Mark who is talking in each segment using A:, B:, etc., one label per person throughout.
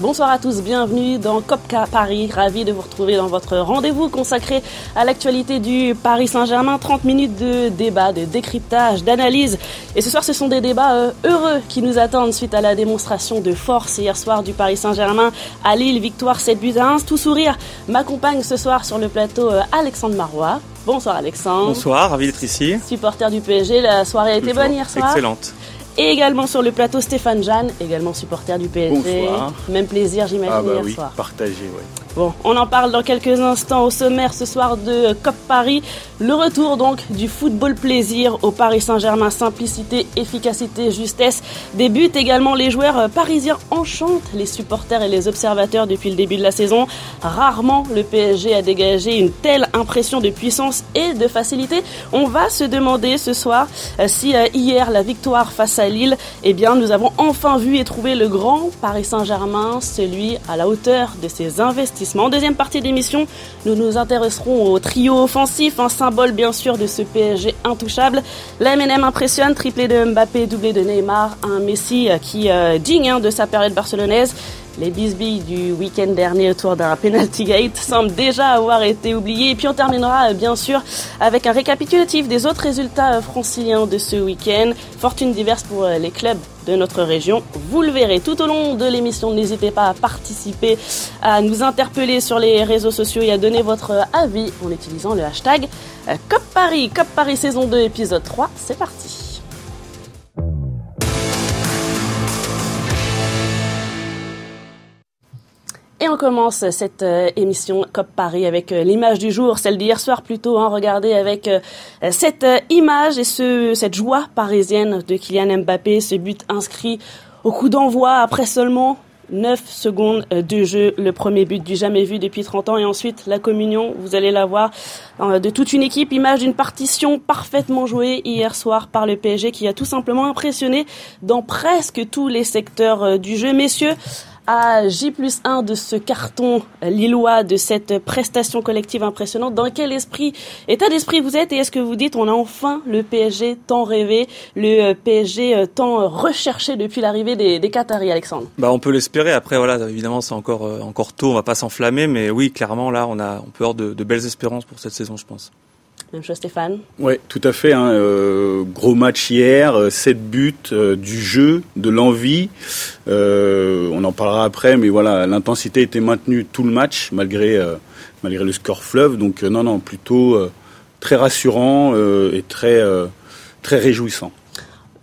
A: Bonsoir à tous, bienvenue dans Copca Paris. Ravi de vous retrouver dans votre rendez-vous consacré à l'actualité du Paris Saint-Germain. 30 minutes de débat, de décryptage, d'analyse. Et ce soir, ce sont des débats euh, heureux qui nous attendent suite à la démonstration de force hier soir du Paris Saint-Germain à Lille. Victoire 7 buts à 1. Tout sourire m'accompagne ce soir sur le plateau euh, Alexandre Marois. Bonsoir Alexandre.
B: Bonsoir, ravi d'être ici.
A: Supporter du PSG, la soirée a été bonne hier soir?
B: Excellente.
A: Et également sur le plateau Stéphane Jeanne, également supporter du PSG.
C: Bonsoir.
A: Même plaisir, j'imagine,
C: Ah bah
A: hier
C: oui,
A: soir.
C: partagé, ouais.
A: Bon, on en parle dans quelques instants au sommaire ce soir de COP Paris. Le retour donc du football plaisir au Paris Saint-Germain. Simplicité, efficacité, justesse. Buts également. Les joueurs parisiens enchantent les supporters et les observateurs depuis le début de la saison. Rarement le PSG a dégagé une telle impression de puissance et de facilité. On va se demander ce soir euh, si euh, hier la victoire face à Lille, eh bien nous avons enfin vu et trouvé le grand Paris Saint-Germain, celui à la hauteur de ses investissements. En deuxième partie d'émission, nous nous intéresserons au trio offensif, un symbole bien sûr de ce PSG intouchable. La MNM impressionne, triplé de Mbappé, doublé de Neymar, un Messi euh, qui euh, digne hein, de sa période barcelonaise. Les bisbilles du week-end dernier autour d'un penalty gate semblent déjà avoir été oubliés. Et puis on terminera euh, bien sûr avec un récapitulatif des autres résultats euh, franciliens de ce week-end. Fortune diverse pour euh, les clubs de notre région. Vous le verrez tout au long de l'émission. N'hésitez pas à participer, à nous interpeller sur les réseaux sociaux et à donner votre avis en utilisant le hashtag COP Paris. COP Paris saison 2 épisode 3. C'est parti. Et on commence cette euh, émission COP Paris avec euh, l'image du jour, celle d'hier soir plutôt. Hein, regardez avec euh, cette image et ce, cette joie parisienne de Kylian Mbappé, ce but inscrit au coup d'envoi après seulement 9 secondes de jeu, le premier but du jamais vu depuis 30 ans et ensuite la communion, vous allez la voir, de toute une équipe, image d'une partition parfaitement jouée hier soir par le PSG qui a tout simplement impressionné dans presque tous les secteurs du jeu. Messieurs, à J plus 1 de ce carton lillois, de cette prestation collective impressionnante, dans quel esprit, état d'esprit vous êtes et est-ce que vous dites on a enfin le PSG tant rêvé, le PSG euh, tant recherché depuis l'arrivée des, Qataris, Alexandre?
B: Bah, on peut l'espérer. Après, voilà, évidemment, c'est encore euh, encore tôt. On va pas s'enflammer, mais oui, clairement, là, on a on peut avoir de belles espérances pour cette saison, je pense.
A: Même chose Stéphane
C: Ouais, tout à fait. Hein, euh, gros match hier, euh, 7 buts, euh, du jeu, de l'envie. Euh, on en parlera après, mais voilà, l'intensité était maintenue tout le match malgré euh, malgré le score fleuve. Donc euh, non, non, plutôt euh, très rassurant euh, et très euh, très réjouissant.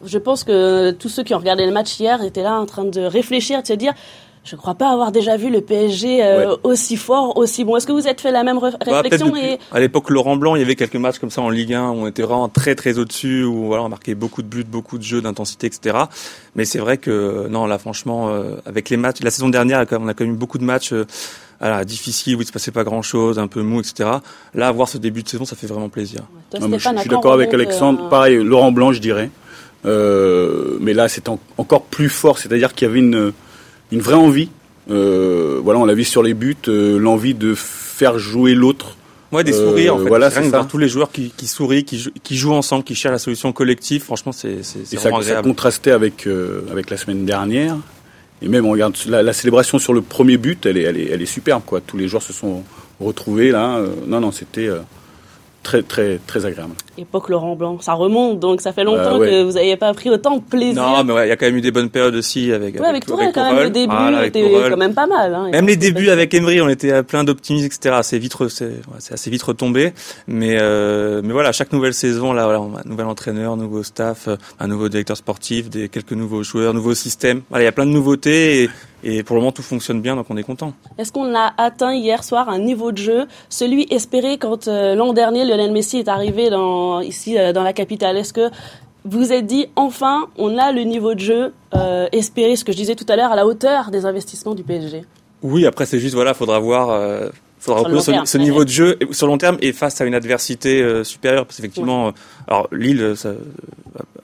A: Je pense que tous ceux qui ont regardé le match hier étaient là en train de réfléchir, de se dire je crois pas avoir déjà vu le PSG euh,
C: Ouais.
A: aussi fort, aussi bon. Est-ce que vous êtes fait la même
B: Bah,
A: réflexion
B: depuis-
A: et
B: À l'époque, Laurent Blanc, il y avait quelques matchs comme ça en Ligue 1 où on était vraiment très très au-dessus, où voilà, on marquait beaucoup de buts, beaucoup de jeux, d'intensité, etc. Mais c'est vrai que non, là, franchement, euh, avec les matchs, la saison dernière, on a quand même eu beaucoup de matchs. euh, voilà, difficiles où il se passait pas grand chose, un peu mou, etc. Là, voir ce début de saison, ça fait vraiment plaisir.
A: Toi,
C: Non, mais je, suis d'accord avec Alexandre.
A: euh,
C: Pareil, Laurent Blanc, je dirais. Euh, mais là, c'est en- encore plus fort. C'est-à-dire qu'il y avait une, une vraie envie. Euh, voilà, on l'a vu sur les buts, euh, l'envie de faire jouer l'autre.
B: Ouais, des
C: Euh,
B: sourires, en fait.
C: voilà,
B: Rien
C: c'est ça.
B: tous les joueurs qui, qui sourient, qui, jou- qui jouent ensemble, qui cherchent la solution collective. Franchement, c'est c'est- c'est
C: Et ça,
B: vraiment
C: ça
B: agréable.
C: contrastait avec euh, avec la semaine dernière. Et même on regarde la, la célébration sur le premier but, elle est elle est elle est superbe quoi. Tous les joueurs se sont retrouvés là. Euh, non non, c'était euh, très très très agréable.
A: Époque Laurent Blanc, ça remonte, donc ça fait longtemps
C: Bah ouais.
A: que vous n'avez pas pris autant de plaisir.
B: Non, mais ouais, il y a quand même eu des bonnes périodes aussi avec.
A: ouais, avec Tourelle, quand même, le début
B: Voilà, avec
A: était quand même pas mal. Hein.
B: Même les débuts avec Emery, on était plein d'optimisme, etc. C'est vite, c'est assez vite retombé. Mais euh, mais voilà, chaque nouvelle saison, là, voilà, on a un nouvel entraîneur, nouveau staff, euh, un nouveau directeur sportif, des quelques nouveaux joueurs, nouveaux systèmes. Voilà, il y a plein de nouveautés et, et pour le moment tout fonctionne bien, donc on est content.
A: Est-ce qu'on a atteint hier soir un niveau de jeu, celui espéré quand euh, l'an dernier Lionel Messi est arrivé dans, ici euh, dans la capitale Est-ce que vous vous êtes dit enfin on a le niveau de jeu euh, espéré, ce que je disais tout à l'heure, à la hauteur des investissements du PSG
B: Oui, après c'est juste voilà, faudra voir. Euh, Faudra reprendre
A: long
B: ce, niveau de jeu et- sur long terme et face à une adversité euh, supérieure parce qu'effectivement alors Lille ça,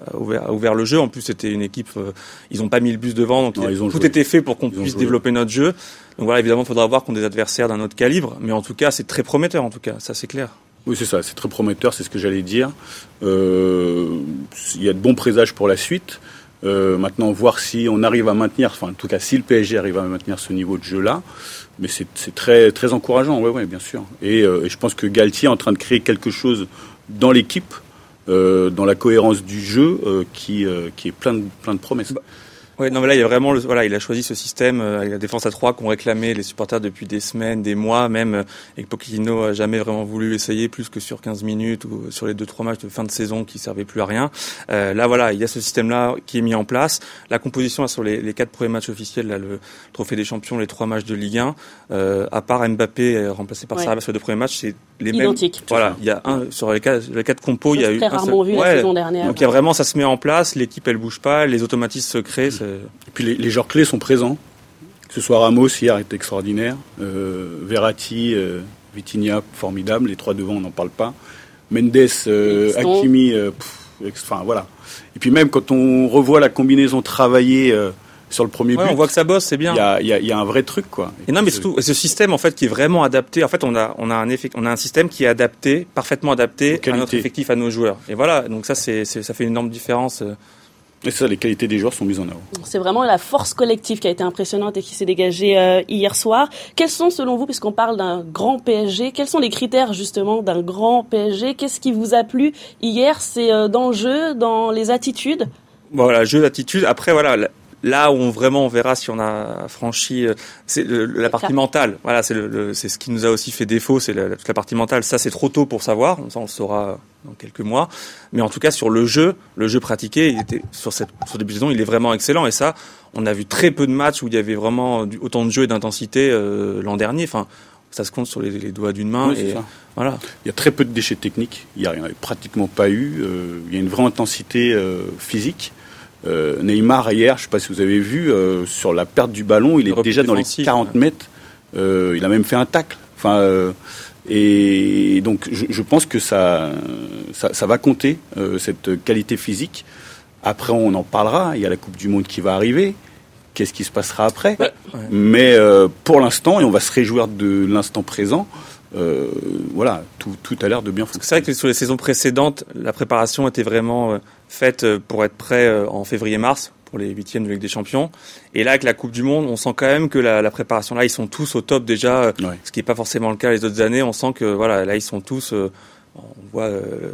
B: a, ouvert, a ouvert le jeu en plus c'était une équipe euh, ils ont pas mis le bus devant donc
C: Non, ont
B: tout
C: joué.
B: était fait pour qu'on puisse
C: joué.
B: développer notre jeu donc voilà évidemment il faudra voir qu'on des adversaires d'un autre calibre mais en tout cas c'est très prometteur en tout cas ça c'est clair
C: Oui, c'est ça, c'est très prometteur, c'est ce que j'allais dire. Euh, Il y a de bons présages pour la suite. maintenant, voir si on arrive à maintenir, enfin en tout cas si le PSG arrive à maintenir ce niveau de jeu-là, mais c'est très très encourageant, ouais, ouais, bien sûr. Et, et, je pense que Galtier est en train de créer quelque chose dans l'équipe euh, dans la cohérence du jeu euh, qui, euh, qui est plein de, plein de promesses. Bah,
B: Ouais, non, mais là, il y a vraiment, le, voilà, il a choisi ce système euh, avec la défense à 3 qu'ont réclamé les supporters depuis des semaines, des mois, même, euh, et que Pochettino a jamais vraiment voulu essayer plus que sur 15 minutes ou sur les deux trois matchs de fin de saison qui servaient plus à rien. Euh, là, voilà, il y a ce système-là qui est mis en place. La composition sur les, les quatre premiers matchs officiels, là, le Trophée des Champions, les trois matchs de Ligue 1, euh, à part Mbappé euh, remplacé par ouais. Sarabia sur les deux premiers matchs, c'est les
A: Identique.
B: mêmes. Voilà, il y a un sur les quatre, les quatre compos, il y a eu
A: très rarement vu
B: ouais,
A: la saison dernière.
B: Donc il y a vraiment, ça se met en place, l'équipe elle bouge pas, les automatismes se créent.
C: Et puis les, les joueurs clés sont présents. Que ce soit Ramos hier était extraordinaire, euh, Verratti, euh, Vitinha formidable, les trois devant on n'en parle pas. Mendes, euh, Hakimi, enfin voilà. Et puis même quand on revoit la combinaison travaillée sur le premier
B: ouais,
C: but.
B: On voit que ça bosse, c'est bien.
C: Il y, y, y a, un vrai truc, quoi.
B: Et, non, mais surtout, ce système, en fait, qui est vraiment adapté. En fait, on a, on a un on a un système qui est adapté, parfaitement adapté à notre effectif, à nos joueurs. Et voilà. Donc ça, c'est, ça fait une énorme différence.
C: Et ça, les qualités des joueurs sont mises en avant.
A: C'est vraiment la force collective qui a été impressionnante et qui s'est dégagée euh, hier soir. Quels sont, selon vous, puisqu'on parle d'un grand PSG, quels sont les critères justement d'un grand PSG Qu'est-ce qui vous a plu hier? C'est euh, dans le jeu, dans les attitudes?
B: Voilà, jeu d'attitude. Après, voilà, là où on vraiment on verra si on a franchi c'est la partie mentale. Voilà c'est le, c'est ce qui nous a aussi fait défaut c'est la, toute la partie mentale. Ça c'est trop tôt pour savoir. Ça on le saura dans quelques mois. Mais en tout cas sur le jeu le jeu pratiqué il était sur cette sur début de saison il est vraiment excellent. Et ça on a vu très peu de matchs où il y avait vraiment autant de jeu et d'intensité euh, l'an dernier. Enfin ça se compte sur les, les doigts d'une main
C: oui,
B: et voilà.
C: Il y a très peu de déchets techniques. Il y en avait pratiquement pas eu euh, il y a une vraie intensité euh, physique euh, Neymar hier, je ne sais pas si vous avez vu, euh, sur la perte du ballon, il est déjà dans les 40 mètres. Euh, il a même fait un tacle. Enfin, et donc je, je, pense que ça, ça, ça va compter cette qualité physique. Après, on en parlera. Il y a la Coupe du Monde qui va arriver. Qu'est-ce qui se passera après?
B: Ouais.
C: Mais pour l'instant, et on va se réjouir de l'instant présent. Euh, voilà, tout, tout a l'air de bien fonctionner.
B: C'est vrai que sur les saisons précédentes, la préparation était vraiment faite pour être prêt en février-mars pour les huitièmes de Ligue des Champions. Et là, avec la Coupe du Monde, on sent quand même que la, la préparation là, ils sont tous au top déjà,
C: ouais.
B: ce qui n'est pas forcément le cas les autres années. On sent que voilà, là, ils sont tous, euh, on voit, euh,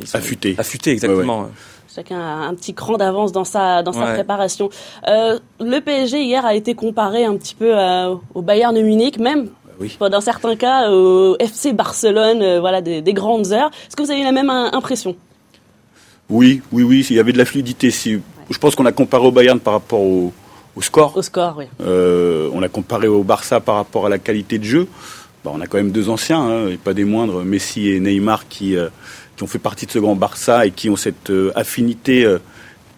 B: ils sont
C: affûtés.
B: Affûtés, exactement.
C: Ouais,
A: Chacun a un petit cran d'avance dans sa dans sa préparation. Euh, le PSG hier a été comparé un petit peu euh, au Bayern de Munich, même
C: oui.
A: dans certains cas au FC Barcelone, euh, voilà des, des, grandes heures. Est-ce que vous avez eu la même impression?
C: Oui, oui, oui. Il y avait de la fluidité. Si, je pense qu'on a comparé au Bayern par rapport au, au score.
A: Au score, oui.
C: Euh, on a comparé au Barça par rapport à la qualité de jeu. Bon, on a quand même deux anciens, hein, et pas des moindres, Messi et Neymar, qui, euh, qui ont fait partie de ce grand Barça et qui ont cette euh, affinité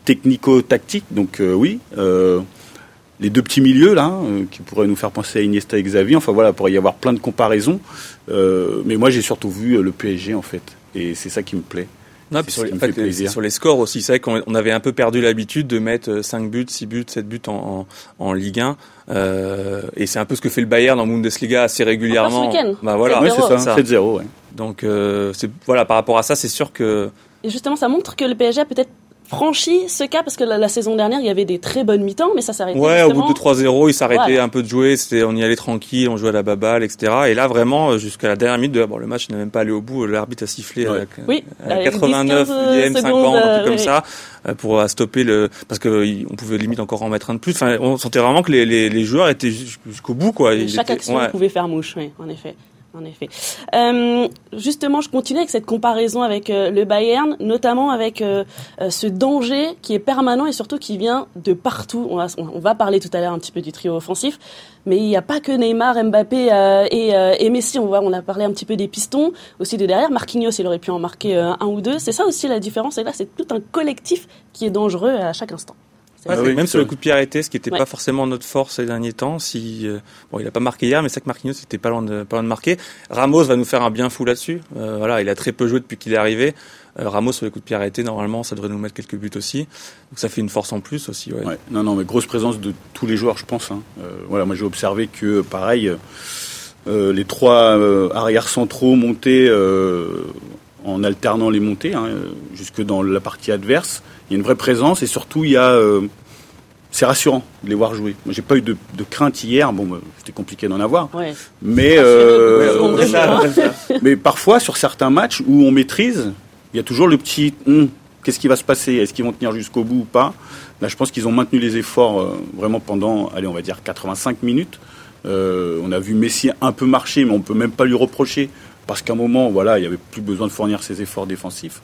C: technico-tactique. Donc oui, les deux petits milieux là, qui pourraient nous faire penser à Iniesta et Xavi. Enfin voilà, pourrait y avoir plein de comparaisons. mais moi, j'ai surtout vu le PSG en fait, et c'est ça qui me plaît.
B: Non, puis sur, les, en fait, sur les scores aussi, c'est vrai qu'on avait un peu perdu l'habitude de mettre 5 buts, 6 buts, 7 buts en, en, en Ligue 1. Euh, et c'est un peu ce que fait le Bayern en Bundesliga assez régulièrement.
A: Bah
C: voilà, ouais, c'est ça, 7-0. Ouais.
B: Donc euh, voilà, par rapport à ça, c'est sûr que.
A: Et justement, ça montre que le PSG a peut-être franchi ce cas parce que la, la, saison dernière il y avait des très bonnes mi-temps mais ça s'arrêtait
B: ouais
A: justement.
B: au bout de 3-0 il s'arrêtait voilà. un peu de jouer c'était on y allait tranquille on jouait à la baballe etc et là vraiment jusqu'à la dernière minute de, bon le match n'est même pas allé au bout l'arbitre a sifflé
A: ouais.
B: à,
A: oui,
B: à 89 e 50
A: secondes,
B: un truc comme
A: oui.
B: ça pour stopper le parce que on pouvait limite encore en mettre un de plus enfin on sentait vraiment que les, les, les joueurs étaient jusqu'au bout quoi
A: et chaque
B: étaient,
A: action
B: ouais.
A: pouvait faire mouche oui en effet en effet. Euh, justement, je continue avec cette comparaison avec euh, le Bayern, notamment avec euh, ce danger qui est permanent et surtout qui vient de partout. On va, va parler tout à l'heure un petit peu du trio offensif, mais il n'y a pas que Neymar, Mbappé et, Messi. On voit, on a parlé un petit peu des pistons, aussi de derrière. Marquinhos, il aurait pu en marquer un ou deux. C'est ça aussi la différence. Et là, c'est tout un collectif qui est dangereux à chaque instant.
B: Ah oui, même sur le coup de pied arrêté, ce qui n'était ouais. pas forcément notre force ces derniers temps. Si euh, bon, il a pas marqué hier, mais c'est que Marquinhos était pas loin de pas loin de marquer. Ramos va nous faire un bien fou là-dessus. Euh, voilà, il a très peu joué depuis qu'il est arrivé. Euh, Ramos sur les coups de pied arrêtés, normalement, ça devrait nous mettre quelques buts aussi. Donc ça fait une force en plus aussi. Ouais.
C: ouais. Non, non, mais grosse présence de tous les joueurs, je pense. Hein. voilà, moi j'ai observé que pareil, les trois arrières centraux montaient en alternant les montées hein, jusque dans la partie adverse il y a une vraie présence et surtout il y a c'est rassurant de les voir jouer. Moi, j'ai pas eu de, crainte hier. Bon, bah, c'était compliqué d'en avoir. Mais, euh, mais parfois, sur certains matchs où on maîtrise, il y a toujours le petit hum, qu'est-ce qui va se passer? Est-ce qu'ils vont tenir jusqu'au bout ou pas? Là, je pense qu'ils ont maintenu les efforts euh, vraiment pendant, allez, on va dire 85 minutes. Euh, on a vu Messi un peu marcher, mais on peut même pas lui reprocher parce qu'à un moment, voilà, il y avait plus besoin de fournir ses efforts défensifs.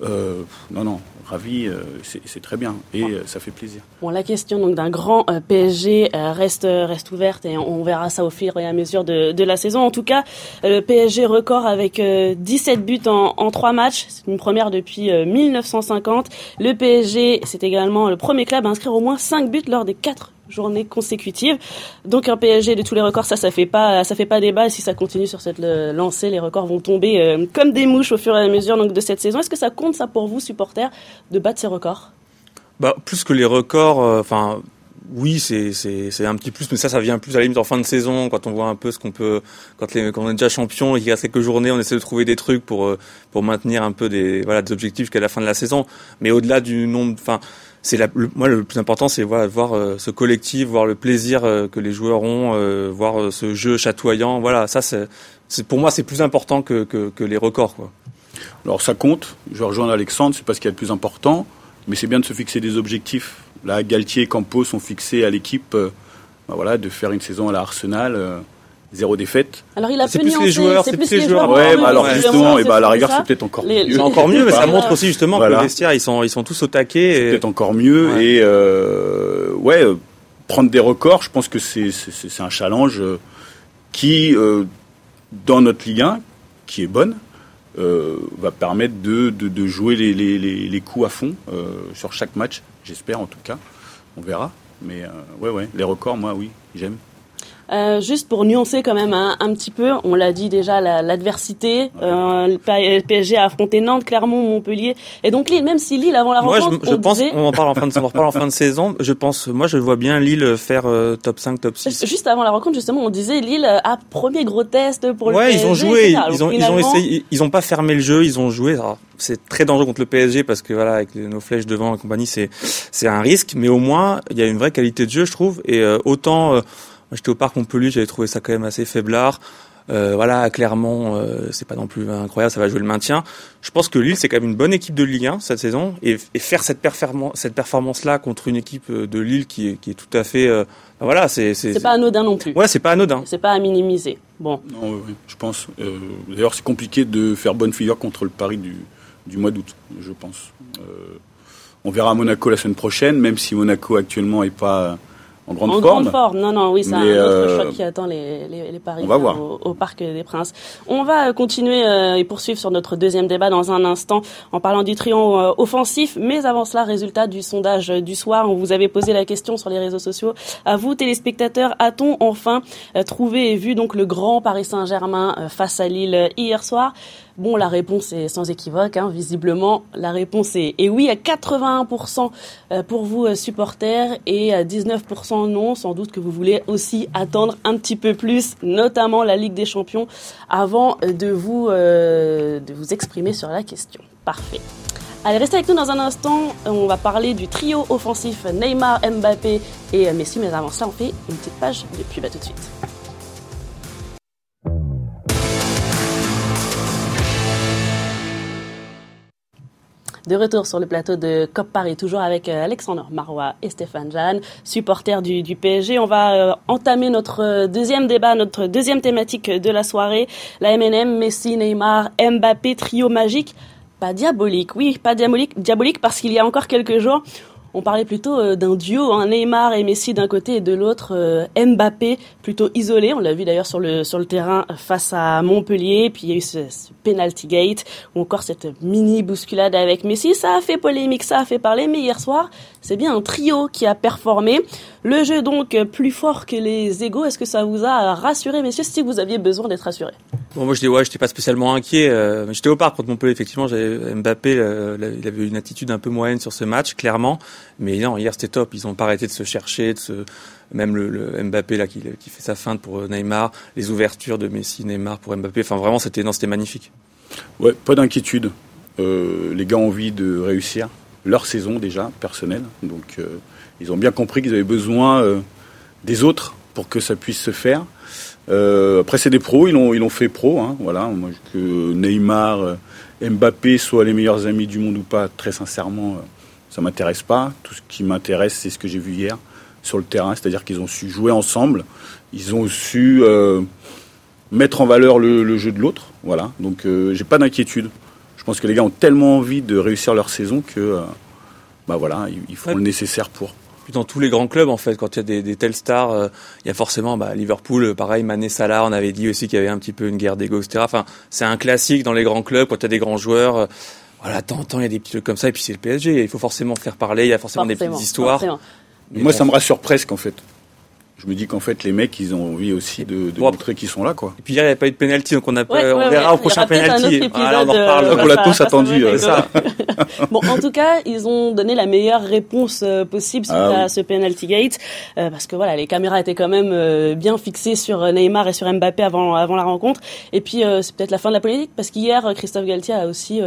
C: Non, non, ravi, euh, c'est très bien et euh, ça fait plaisir.
A: Bon, la question donc d'un grand euh, PSG reste reste ouverte et on verra ça au fur et à mesure de, de la saison. En tout cas, le PSG record avec 17 buts en, en 3 matchs, c'est une première depuis 1950. Le PSG, c'est également le premier club à inscrire au moins 5 buts lors des 4 journées consécutives. Donc un PSG de tous les records, ça, ça fait pas, ça fait pas débat. Si ça continue sur cette lancée, les records vont tomber euh, comme des mouches au fur et à mesure de cette saison. Est-ce que ça compte ça pour vous, supporters, de battre ces records?
B: Bah plus que les records, euh, enfin. oui, c'est un petit plus, mais ça, ça vient plus à la limite en fin de saison, quand on voit un peu ce qu'on peut, quand on est déjà champion et qu'il reste quelques journées, on essaie de trouver des trucs pour euh, pour maintenir un peu des voilà des objectifs jusqu'à la fin de la saison. Mais au-delà du nombre, enfin, c'est le, moi le plus important c'est voilà, voir euh, ce collectif voir le plaisir euh, que les joueurs ont euh, voir ce jeu chatoyant. Voilà ça c'est pour moi c'est plus important que, que, que, les records quoi.
C: Alors ça compte. Je rejoins Alexandre c'est pas ce qui est le plus important mais c'est bien de se fixer des objectifs. Là Galtier et Campos ont fixé à l'équipe bah, voilà de faire une saison à la Arsenal zéro défaite.
A: Alors il a
B: c'est plus les joueurs, c'est plus les
C: joueurs. Ouais, bah, alors justement, et bah à la rigueur c'est peut-être encore mieux.
B: C'est encore mieux, mais ça montre aussi justement que les vestiaires ils sont ils sont tous au taquet.
C: C'est peut-être encore mieux et euh, ouais, euh, prendre des records, je pense que c'est c'est un challenge euh, qui euh, dans notre Ligue 1 qui est bonne euh, va permettre de, de, de jouer les, les, les, les, coups à fond euh, sur chaque match, j'espère en tout cas. On verra. Mais ouais, ouais, les records, moi, oui, j'aime.
A: Euh, juste pour nuancer quand même un, un petit peu, on l'a dit déjà, l'adversité. La, euh, le PSG a affronté Nantes, Clermont, Montpellier, et donc Lille. Même si Lille avant la rencontre,
B: je, je on pense, on en parle en fin de, on en parle en fin de saison. Je pense, moi, je vois bien Lille faire euh, top 5, top 6.
A: Juste avant la rencontre, justement, on disait Lille a premier gros test pour le
B: ouais,
A: PSG.
B: ils ont joué, ils ont, ils ont essayé, ils ont pas fermé le jeu, ils ont joué. C'est très dangereux contre le PSG parce que voilà, avec nos flèches devant et compagnie, c'est c'est un risque. Mais au moins, il y a une vraie qualité de jeu, je trouve. Et autant j'étais au parc Montpellier, j'avais trouvé ça quand même assez faiblard. Euh, voilà, clairement, euh, c'est pas non plus incroyable, ça va jouer le maintien. Je pense que Lille, c'est quand même une bonne équipe de Ligue 1 cette saison, et, et faire cette performance, cette performance-là contre une équipe euh, de Lille qui est, qui est tout à fait, euh, ben voilà, c'est
A: c'est pas anodin non plus.
B: Ouais, c'est pas anodin.
A: C'est pas à minimiser. Bon.
C: Non, oui, je pense. Euh, d'ailleurs, c'est compliqué de faire bonne figure contre le Paris du, du mois d'août, je pense. on verra Monaco la semaine prochaine, même si Monaco actuellement est pas en grande
A: forme. grande forme, non, non, oui, c'est un autre euh, choc qui attend les, les, les Paris au, Parc des Princes. On va continuer euh, et poursuivre sur notre deuxième débat dans un instant en parlant du triomphe euh, offensif. Mais avant cela, résultat du sondage du soir. On vous avait posé la question sur les réseaux sociaux. À vous, téléspectateurs, a-t-on enfin trouvé et vu donc le grand Paris Saint-Germain face à Lille hier soir? Bon, la réponse est sans équivoque, hein, visiblement. La réponse est, oui à 81% euh, pour vous, euh, supporters, et à 19% non. Sans doute que vous voulez aussi attendre un petit peu plus, notamment la Ligue des Champions, avant de vous, euh, de vous exprimer sur la question. Parfait. Allez, restez avec nous dans un instant. On va parler du trio offensif Neymar, Mbappé et Messi. Mais avant ça, on fait une petite page de pub. À tout de suite. De retour sur le plateau de COP Paris, toujours avec euh, Alexandre Marois et Stéphane Jeanne, supporters du, PSG. On va euh, entamer notre deuxième débat, notre deuxième thématique de la soirée. La MNM, Messi, Neymar, Mbappé, trio magique. Pas diabolique, oui, pas diabolique, diabolique parce qu'il y a encore quelques jours, on parlait plutôt euh, d'un duo, hein, Neymar et Messi d'un côté et de l'autre euh, Mbappé plutôt isolé. On l'a vu d'ailleurs sur le sur le terrain face à Montpellier. Puis il y a eu ce, penalty gate ou encore cette mini bousculade avec Messi. Ça a fait polémique, ça a fait parler. Mais hier soir, c'est bien un trio qui a performé. Le jeu donc plus fort que les égaux. Est-ce que ça vous a rassuré, messieurs, si vous aviez besoin d'être rassuré
B: Bon, moi, je ouais, j'étais pas spécialement inquiet. Euh, j'étais au parc contre Montpellier, effectivement. Mbappé, il avait une attitude un peu moyenne sur ce match, clairement. Mais non, hier c'était top. Ils ont pas arrêté de se chercher, de se... même le, Mbappé là qui, qui, fait sa feinte pour Neymar, les ouvertures de Messi, Neymar pour Mbappé. Enfin vraiment c'était non, c'était magnifique.
C: Ouais, pas d'inquiétude. Euh, les gars ont envie de réussir. Leur saison déjà personnelle. Donc ils ont bien compris qu'ils avaient besoin des autres pour que ça puisse se faire. après c'est des pros, ils l'ont ils fait pro. Hein, voilà, que Neymar, Mbappé soient les meilleurs amis du monde ou pas, très sincèrement, ça m'intéresse pas. Tout ce qui m'intéresse, c'est ce que j'ai vu hier sur le terrain, c'est-à-dire qu'ils ont su jouer ensemble, ils ont su mettre en valeur le, jeu de l'autre. Voilà. Donc euh, j'ai pas d'inquiétude. Je pense que les gars ont tellement envie de réussir leur saison que euh, bah voilà, ils, font le nécessaire pour.
B: Puis dans tous les grands clubs, en fait, quand il y a des, des telles stars, euh, il y a forcément bah, Liverpool, pareil, Mané Salah, on avait dit aussi qu'il y avait un petit peu une guerre d'ego, etc. Enfin, c'est un classique dans les grands clubs quand il y a des grands joueurs. voilà, tant, tant il y a des petits trucs comme ça, et puis c'est le PSG, il faut forcément faire parler, il y a forcément, des petites histoires.
C: Moi, ça me rassure presque, en fait je me dis qu'en fait les mecs ils ont envie aussi de, de montrer qu'ils sont là quoi.
B: Et puis hier il n'y a pas eu de penalty donc on, a, on verra au prochain penalty.
C: on en reparle. Euh, on l'a tous attendu. Euh, ça.
A: bon en tout cas ils ont donné la meilleure réponse euh, possible suite ah à ce penalty gate parce que voilà les caméras étaient quand même bien fixées sur Neymar et sur Mbappé avant avant la rencontre et puis c'est peut-être la fin de la politique parce qu'hier Christophe Galtier a aussi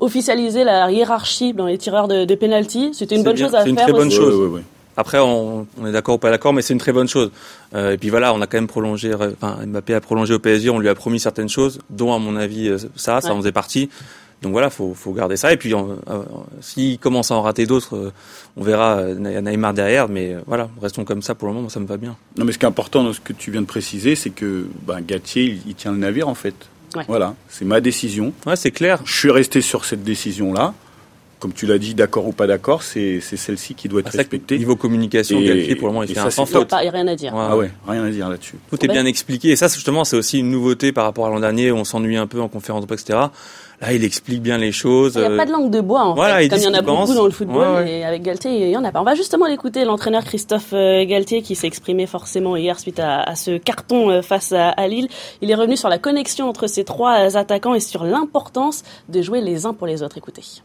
A: officialisé la hiérarchie dans les tireurs de, de penalty. C'était une bonne chose à faire.
B: C'est une très bonne chose. Après, on, on est d'accord ou pas d'accord, mais c'est une très bonne chose. Euh, et puis voilà, on a quand même prolongé, enfin, Mbappé a prolongé au PSG, on lui a promis certaines choses, dont à mon avis euh, ça, ça en faisait partie. Donc voilà, faut, faut garder ça. Et puis, euh, s'il commence à en rater d'autres, euh, on verra euh, Neymar derrière. Mais voilà, restons comme ça pour le moment, ça me va bien.
C: Non, mais ce qui est important dans ce que tu viens de préciser, c'est que bah, Gatier, il, tient le navire en fait. Voilà, c'est ma décision.
B: Ouais, c'est clair.
C: Je suis resté sur cette décision-là comme tu l'as dit, d'accord ou pas d'accord, c'est celle-ci qui doit être ah, respectée.
B: Niveau communication, et, pour le moment, il fait un sans faute.
A: Pas, rien à dire.
C: Ah ouais, rien à dire là-dessus.
B: Tout est bien expliqué. Et ça, justement, c'est aussi une nouveauté par rapport à l'an dernier où on s'ennuie un peu en conférence de presse, etc. Là, il explique bien les choses.
A: Il n'y a pas de langue de bois, en fait, comme il y en a beaucoup dans le football. Et avec Galtier, il y en a pas. On va justement l'écouter, l'entraîneur Christophe euh, Galtier, qui s'est exprimé forcément hier suite à, ce carton euh, face à, à, Lille. Il est revenu sur la connexion entre ces trois attaquants et sur l'importance de jouer les uns pour les autres. Écoutez.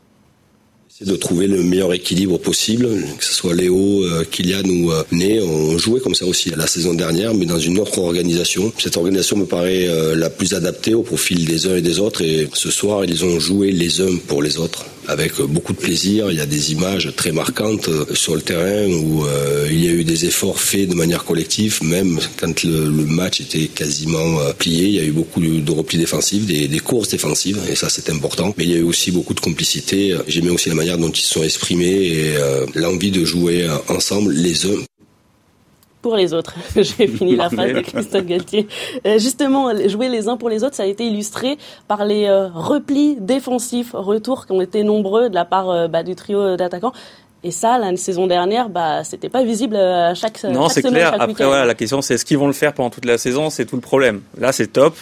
D: C'est de trouver le meilleur équilibre possible, que ce soit Léo, euh, Kylian ou euh, Né. On jouait comme ça aussi la saison dernière, mais dans une autre organisation. Cette organisation me paraît euh, la plus adaptée au profil des uns et des autres. Et ce soir, ils ont joué les uns pour les autres avec beaucoup de plaisir. Il y a des images très marquantes sur le terrain où il y a eu des efforts faits de manière collective, même quand le, match était quasiment plié. Il y a eu beaucoup de replis défensifs, des, courses défensives, et ça c'est important. Mais il y a eu aussi beaucoup de complicité. J'aimais aussi la manière dont ils se sont exprimés et euh, l'envie de jouer euh, ensemble les uns
A: pour les autres. J'ai fini la phrase de Christophe Galtier. Euh, justement, jouer les uns pour les autres, ça a été illustré par les replis défensifs, retours qui ont été nombreux de la part bah, du trio d'attaquants. Et ça, la saison dernière, bah, c'était pas visible à chaque,
B: non, c'est clair. Après, voilà, la question, c'est est-ce qu'ils vont le faire pendant toute la saison C'est tout le problème. Là, c'est top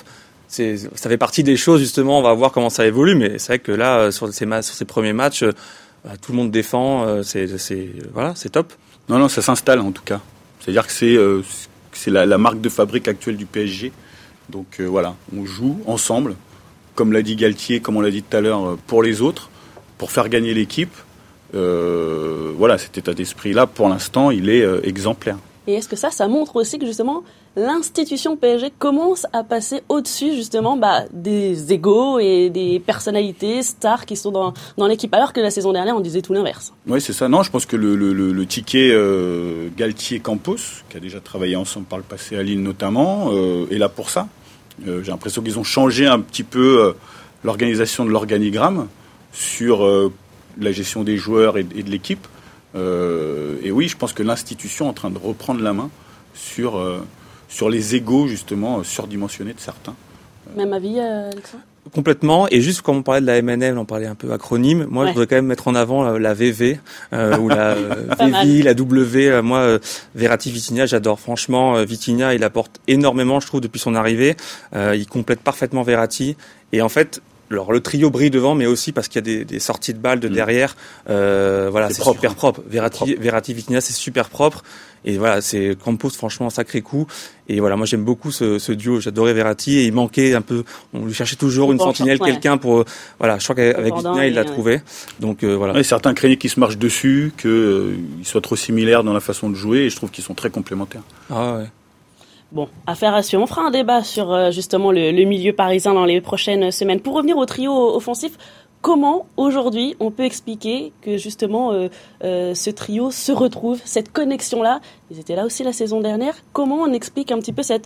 B: ça fait partie des choses justement. On va voir comment ça évolue, mais c'est vrai que là, sur ces, sur ces premiers matchs, bah, tout le monde défend, euh, c'est voilà, c'est top.
C: Non, non, ça s'installe en tout cas. C'est-à-dire que c'est euh, la, marque de fabrique actuelle du PSG. Donc euh, voilà, on joue ensemble, comme l'a dit Galtier, comme on l'a dit tout à l'heure, pour les autres, pour faire gagner l'équipe. voilà, cet état d'esprit-là, pour l'instant, il est exemplaire.
A: Et est-ce que ça, ça montre aussi que justement l'institution PSG commence à passer au-dessus justement bah, des égaux et des personnalités stars qui sont dans, dans l'équipe, alors que la saison dernière on disait tout l'inverse.
C: Oui, c'est ça. Non, je pense que le, ticket euh, Galtier-Campos, qui a déjà travaillé ensemble par le passé à Lille notamment, euh, est là pour ça. Euh, j'ai l'impression qu'ils ont changé un petit peu l'organisation de l'organigramme sur la gestion des joueurs et de l'équipe. Et oui, je pense que l'institution est en train de reprendre la main sur sur les égaux justement surdimensionnés de certains.
A: Même avis, euh, Alexandre?
B: Complètement. Et juste quand on parlait de la MNL, on parlait un peu acronyme. Moi, je voudrais quand même mettre en avant la, VV euh, ou la VV, la W. Euh, moi, euh, Verratti Vitinha, j'adore. Franchement, Vitinha, il apporte énormément, je trouve, depuis son arrivée. il complète parfaitement Verratti. Et en fait, alors le trio brille devant, mais aussi parce qu'il y a des, des, sorties de balles de mm. derrière. Euh, voilà, c'est super propre. Verratti, Verratti Vitinha, c'est super propre. Et voilà, c'est Campos, franchement, un sacré coup. Et voilà, moi j'aime beaucoup ce, ce duo. J'adorais Verratti et il manquait un peu. On lui cherchait toujours une sentinelle, quelqu'un pour. Euh, voilà, je crois qu'avec Vitinha, il l'a trouvé. Donc euh, voilà.
C: certains craignaient qu'ils se marchent dessus, qu'ils euh, soient trop similaires dans la façon de jouer. Et je trouve qu'ils sont très complémentaires.
B: Ah ouais.
A: Bon, affaire à suivre. On fera un débat sur justement le, le, milieu parisien dans les prochaines semaines. Pour revenir au trio offensif, comment aujourd'hui on peut expliquer que justement euh, euh, ce trio se retrouve, cette connexion-là? Ils étaient là aussi la saison dernière. Comment on explique un petit peu cette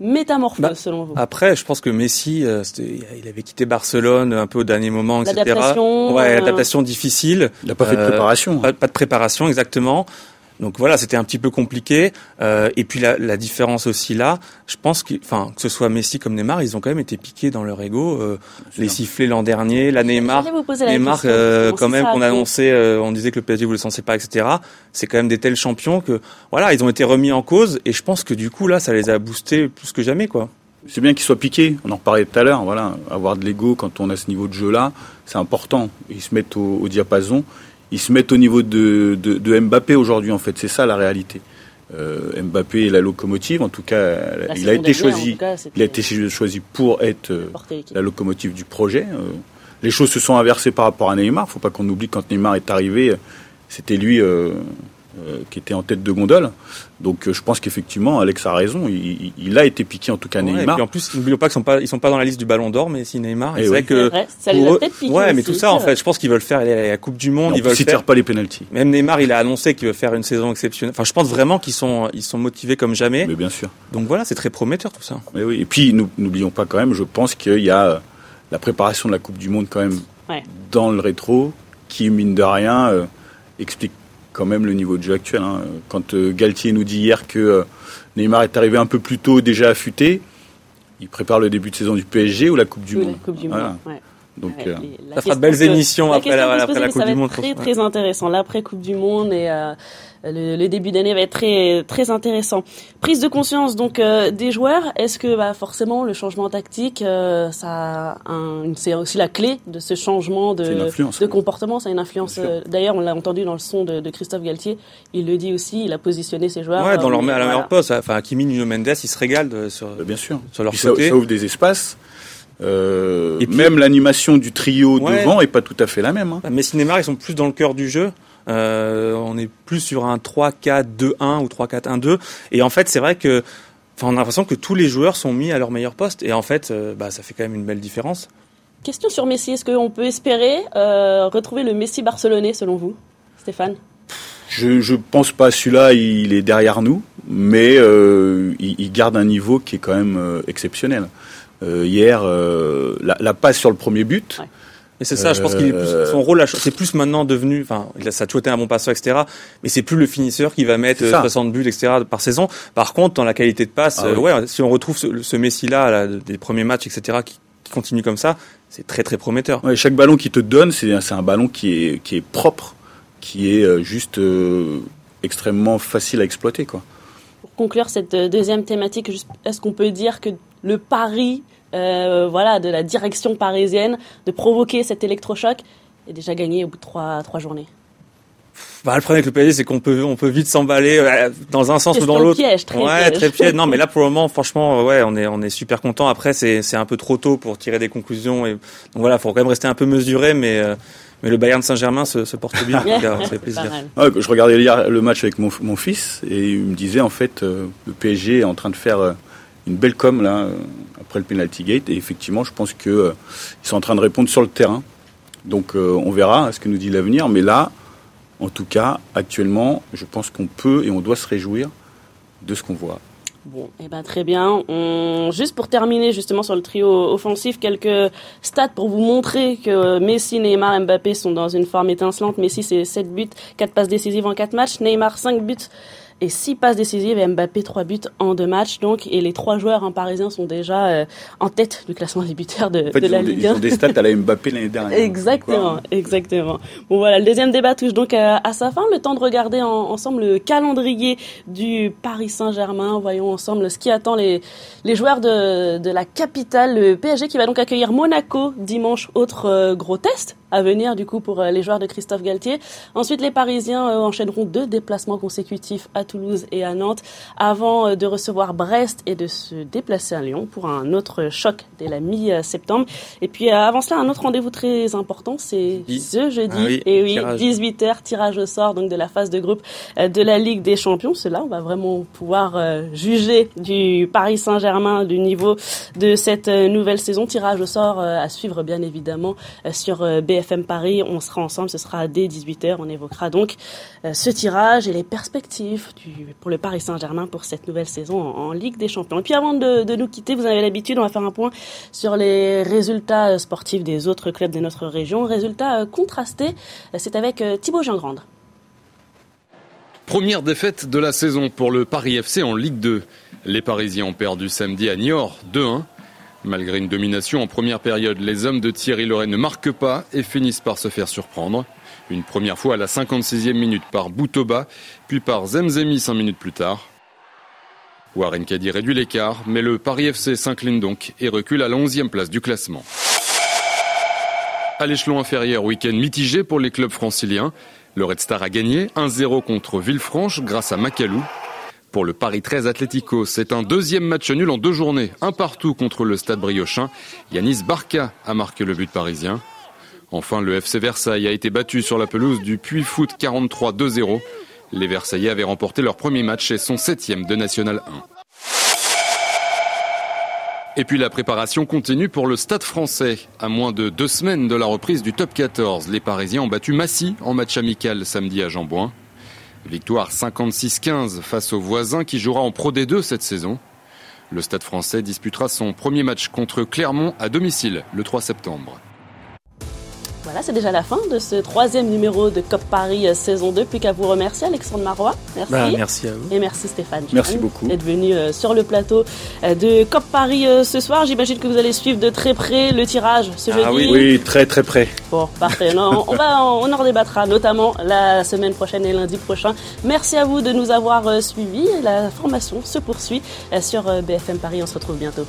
A: métamorphose
B: Bah,
A: selon vous?
B: Après, je pense que Messi, euh, il avait quitté Barcelone un peu au dernier moment, etc.
A: L'adaptation,
B: Ouais,
A: euh,
B: adaptation difficile.
C: Il n'a pas fait de
B: Euh,
C: préparation.
B: Pas, pas de préparation, exactement. Donc voilà, c'était un petit peu compliqué. Euh, et puis la, la différence aussi là, je pense que, enfin, que ce soit Messi comme Neymar, ils ont quand même été piqués dans leur ego. Euh, les sifflets l'an dernier, la Neymar,
A: J'allais vous poser la
B: Neymar,
A: question,
B: euh, quand même, qu'on annonçait, euh, on disait que le PSG vous le censait pas, etc. C'est quand même des tels champions que, voilà, ils ont été remis en cause. Et je pense que du coup là, ça les a boostés plus que jamais, quoi.
C: C'est bien qu'il soit piqué. On en reparlait tout à l'heure. Voilà, avoir de l'ego quand on a ce niveau de jeu-là, c'est important. Ils se mettent au, au diapason. Ils se mettent au niveau de, de, de Mbappé aujourd'hui. En fait, c'est ça la réalité. Euh, Mbappé est la locomotive. En tout cas,
A: La
C: il a été choisi.
A: cas,
C: Il a été choisi pour être euh, la locomotive du projet. Euh, les choses se sont inversées par rapport à Neymar. Faut pas qu'on oublie quand Neymar est arrivé, c'était lui euh, euh, qui était en tête de gondole. Donc euh, je pense qu'effectivement, Alex a raison. Il, a été piqué en tout cas
B: Ouais, et
C: Neymar.
B: puis en plus, n'oublions pas qu'ils sont pas, ils sont pas dans la liste du Ballon d'Or, mais si Neymar. Et
C: Eh
B: c'est
C: oui.
B: vrai que
A: ça les a peut-être piqués
B: ouais, mais tout ça, en
A: vrai.
B: fait, je pense qu'ils veulent faire la, la Coupe du Monde. Ils veulent
C: il
B: faire.
C: pas les pénalties.
B: Même Neymar, il a annoncé qu'il veut faire une saison exceptionnelle. Enfin, je pense vraiment qu'ils sont, ils sont motivés comme jamais.
C: Mais bien sûr.
B: Donc voilà, c'est très prometteur tout ça.
C: Mais oui. Et puis n'oublions pas quand même. Je pense qu'il y a euh, la préparation de la Coupe du Monde quand même
A: Ouais.
C: dans le rétro, qui mine de rien euh, explique quand même le niveau de jeu actuel. hein. Quand euh, Galtier nous dit hier que euh, Neymar est arrivé un peu plus tôt, déjà affûté, il prépare le début de saison du PSG ou la Coupe du
A: Oui,
C: Monde.
A: la Coupe du
C: Voilà.
A: Monde. ouais.
C: Donc
A: Ouais,
C: euh,
A: les- la
B: Ça fera de belles
A: que-
B: émissions
A: la
B: après la, après Coupe
A: ça va
B: du Monde.
A: être très très intéressant. L'après Coupe du Monde et euh, le, le début d'année va être très très intéressant. Prise de conscience donc euh, des joueurs. Est-ce que bah, forcément le changement tactique, euh, ça, a un- c'est aussi la clé de ce changement de, de comportement. C'est une influence. Euh, D'ailleurs, on l'a entendu dans le son de, de Christophe Galtier. Il le dit aussi. Il a positionné ses joueurs.
B: Ouais, dans
A: euh,
B: leur, à la
A: voilà.
B: meilleure poste. Enfin, Kimi Nuno Mendes, ils se régalent de- sur,
C: bah, bien sûr.
B: sur leur
C: Puis ça,
B: côté.
C: ça ouvre des espaces. Euh,
B: Et puis-
C: même l'animation du trio
B: Ouais.
C: devant est pas tout à fait la même. hein.
B: Messi Neymar, ils sont plus dans le cœur du jeu. Euh, on est plus sur un 3-4-2-1 ou 3-4-1-2. Et en fait, c'est vrai que, enfin, on a l'impression que tous les joueurs sont mis à leur meilleur poste. Et en fait, euh, bah, ça fait quand même une belle différence.
A: Question sur Messi. Est-ce qu'on peut espérer euh, retrouver le Messi barcelonais selon vous, Stéphane?
C: Je, je pense pas celui-là, il est derrière nous, mais euh, il, il garde un niveau qui est quand même euh, exceptionnel. Euh, hier, euh, la, la passe sur le premier but,
A: Ouais.
B: Et c'est ça, je pense qu'il son rôle, c'est plus maintenant devenu, enfin, il a- ça a toujours été un bon passeur, etc. Mais c'est plus le finisseur qui va mettre
C: C'est
B: euh,
C: ça.
B: 60 buts, etc. par saison. Par contre, dans la qualité de passe,
C: Ah
B: euh,
C: oui.
B: ouais, si on retrouve ce, ce Messi-là, là, des premiers matchs, etc., qui, qui continue comme ça, c'est très très prometteur.
C: ouais, chaque ballon qu'il te donne, c'est un ballon qui est, qui est propre, qui est euh, juste euh, extrêmement facile à exploiter. Quoi.
A: Pour conclure cette deuxième thématique, est-ce qu'on peut dire que le pari euh, voilà, de la direction parisienne de provoquer cet électrochoc est déjà gagné au bout de trois, trois journées
B: Bah, le problème avec le PSG, c'est qu'on peut, on peut vite s'emballer euh, dans un sens ou dans l'autre.
A: piège, très
B: ouais,
A: piège.
B: très piège. Non, mais là, pour le moment, franchement, euh, ouais, on est, on est super content. Après, c'est, c'est un peu trop tôt pour tirer des conclusions. Et donc voilà, faut quand même rester un peu mesuré, mais, euh, mais le Bayern Saint-Germain se, se porte bien. ça fait plaisir.
C: je regardais hier le match avec mon, mon fils et il me disait en fait euh, le PSG est en train de faire euh, une belle com là après le penalty gate et effectivement je pense que euh, sont en train de répondre sur le terrain. Donc euh, on verra ce que nous dit l'avenir, mais là, en tout cas, actuellement, je pense qu'on peut et on doit se réjouir de ce qu'on voit.
A: Bon, eh ben très bien. Juste pour terminer justement sur le trio offensif, quelques stats pour vous montrer que Messi, Neymar, Mbappé sont dans une forme étincelante. Messi c'est 7 buts, 4 passes décisives en 4 matchs. Neymar 5 buts et 6 passes décisives et Mbappé 3 buts en 2 matchs. Donc et les trois joueurs hein, parisiens sont déjà euh, en tête du classement des buteurs de,
C: En fait,
A: de la Ligue
C: ils
A: 1.
C: ont des stats à la Mbappé l'année dernière.
A: Exactement, exactement. Bon voilà, le deuxième débat touche donc à, à sa fin. Le temps de regarder en- ensemble le calendrier du Paris Saint-Germain. Voyons ensemble ce qui attend les, les joueurs de, de la capitale. Le PSG qui va donc accueillir Monaco dimanche. Autre euh, gros test à venir du coup pour les joueurs de Christophe Galtier. Ensuite, les Parisiens enchaîneront deux déplacements consécutifs à Toulouse et à Nantes avant de recevoir Brest et de se déplacer à Lyon pour un autre choc dès la mi-septembre. Et puis avant cela, un autre rendez-vous très important, c'est ce jeudi. Ah et oui, 18h, tirage au sort donc de la phase de groupe de la Ligue des Champions. Cela, on va vraiment pouvoir juger du Paris Saint-Germain, du niveau de cette nouvelle saison. Tirage au sort à suivre bien évidemment sur BFM Paris. On sera ensemble, ce sera dès 18h. On évoquera donc ce tirage et les perspectives pour le Paris Saint-Germain pour cette nouvelle saison en, Ligue des Champions. Et puis avant de, nous quitter, vous avez l'habitude, on va faire un point sur les résultats sportifs des autres clubs de notre région. Résultats contrastés, c'est avec Thibaut Jean-Grande.
E: Première défaite de la saison pour le Paris FC en Ligue 2. Les Parisiens ont perdu samedi à Niort 2-1. Malgré une domination en première période, les hommes de Thierry Loret ne marquent pas et finissent par se faire surprendre. Une première fois à la 56e minute par Boutoba, puis par Zemzemi 5 minutes plus tard. Warren Caddy réduit l'écart, mais le Paris FC s'incline donc et recule à la 11e place du classement. À l'échelon inférieur, week-end mitigé pour les clubs franciliens. Le Red Star a gagné 1-0 contre Villefranche grâce à Macalou. Pour le Paris 13 Atlético, c'est un deuxième match nul en deux journées, un partout contre le Stade Briochin. Yanis Barca a marqué le but parisien. Enfin, le FC Versailles a été battu sur la pelouse du Puy Foot 43-2-0. Les Versaillais avaient remporté leur premier match et son septième de National 1. Et puis la préparation continue pour le Stade français. À moins de deux semaines de la reprise du top 14, les Parisiens ont battu Massy en match amical samedi à Jambouin. Victoire 56-15 face aux voisins qui jouera en Pro D2 cette saison. Le Stade français disputera son premier match contre Clermont à domicile le 3 septembre.
A: Voilà, c'est déjà la fin de ce troisième numéro de COP Paris euh, saison 2. Plus qu'à vous remercier, Alexandre Marois. Merci.
B: Bah, merci à vous.
A: Et merci Stéphane.
C: Merci beaucoup.
A: D'être venu euh, sur le plateau euh, de COP Paris ce soir. J'imagine que vous allez suivre de très près le tirage ce ah,
C: jeudi. Oui, oui, très très près.
A: Bon, parfait. non, on, va, on en redébattra, notamment la semaine prochaine et lundi prochain. Merci à vous de nous avoir suivis. La formation se poursuit sur BFM Paris. On se retrouve bientôt.